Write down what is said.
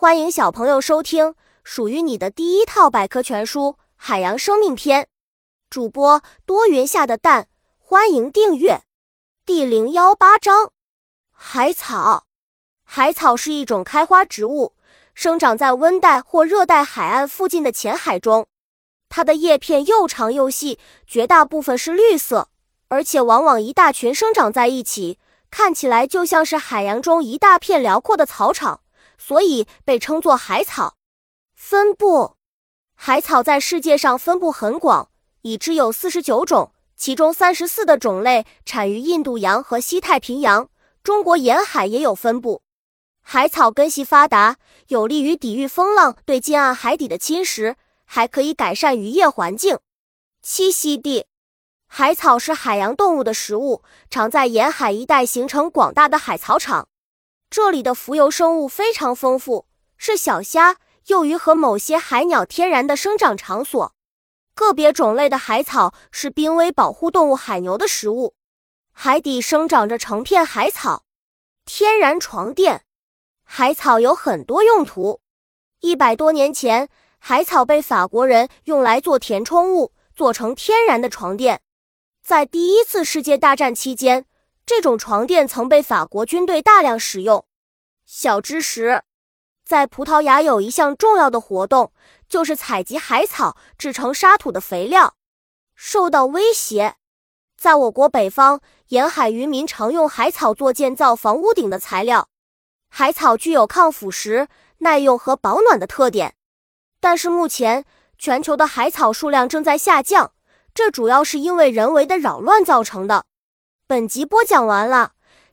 欢迎小朋友收听属于你的第一套百科全书《海洋生命篇》。主播多云下的蛋，欢迎订阅。第零幺八章：海草。海草是一种开花植物，生长在温带或热带海岸附近的浅海中。它的叶片又长又细，绝大部分是绿色，而且往往一大群生长在一起，看起来就像是海洋中一大片辽阔的草场。所以被称作海草。分布，海草在世界上分布很广，已知有四十九种，其中三十四的种类产于印度洋和西太平洋，中国沿海也有分布。海草根系发达，有利于抵御风浪对近岸海底的侵蚀，还可以改善渔业环境。栖息地，海草是海洋动物的食物，常在沿海一带形成广大的海草场。这里的浮游生物非常丰富，是小虾、幼鱼和某些海鸟天然的生长场所。个别种类的海草是濒危保护动物海牛的食物。海底生长着成片海草。天然床垫，海草有很多用途。一百多年前，海草被法国人用来做填充物，做成天然的床垫。在第一次世界大战期间。这种床垫曾被法国军队大量使用。小知识，在葡萄牙有一项重要的活动，就是采集海草制成沙土的肥料。受到威胁，在我国北方沿海渔民常用海草做建造房屋顶的材料。海草具有抗腐蚀、耐用和保暖的特点，但是目前全球的海草数量正在下降，这主要是因为人为的扰乱造成的。本集播讲完了，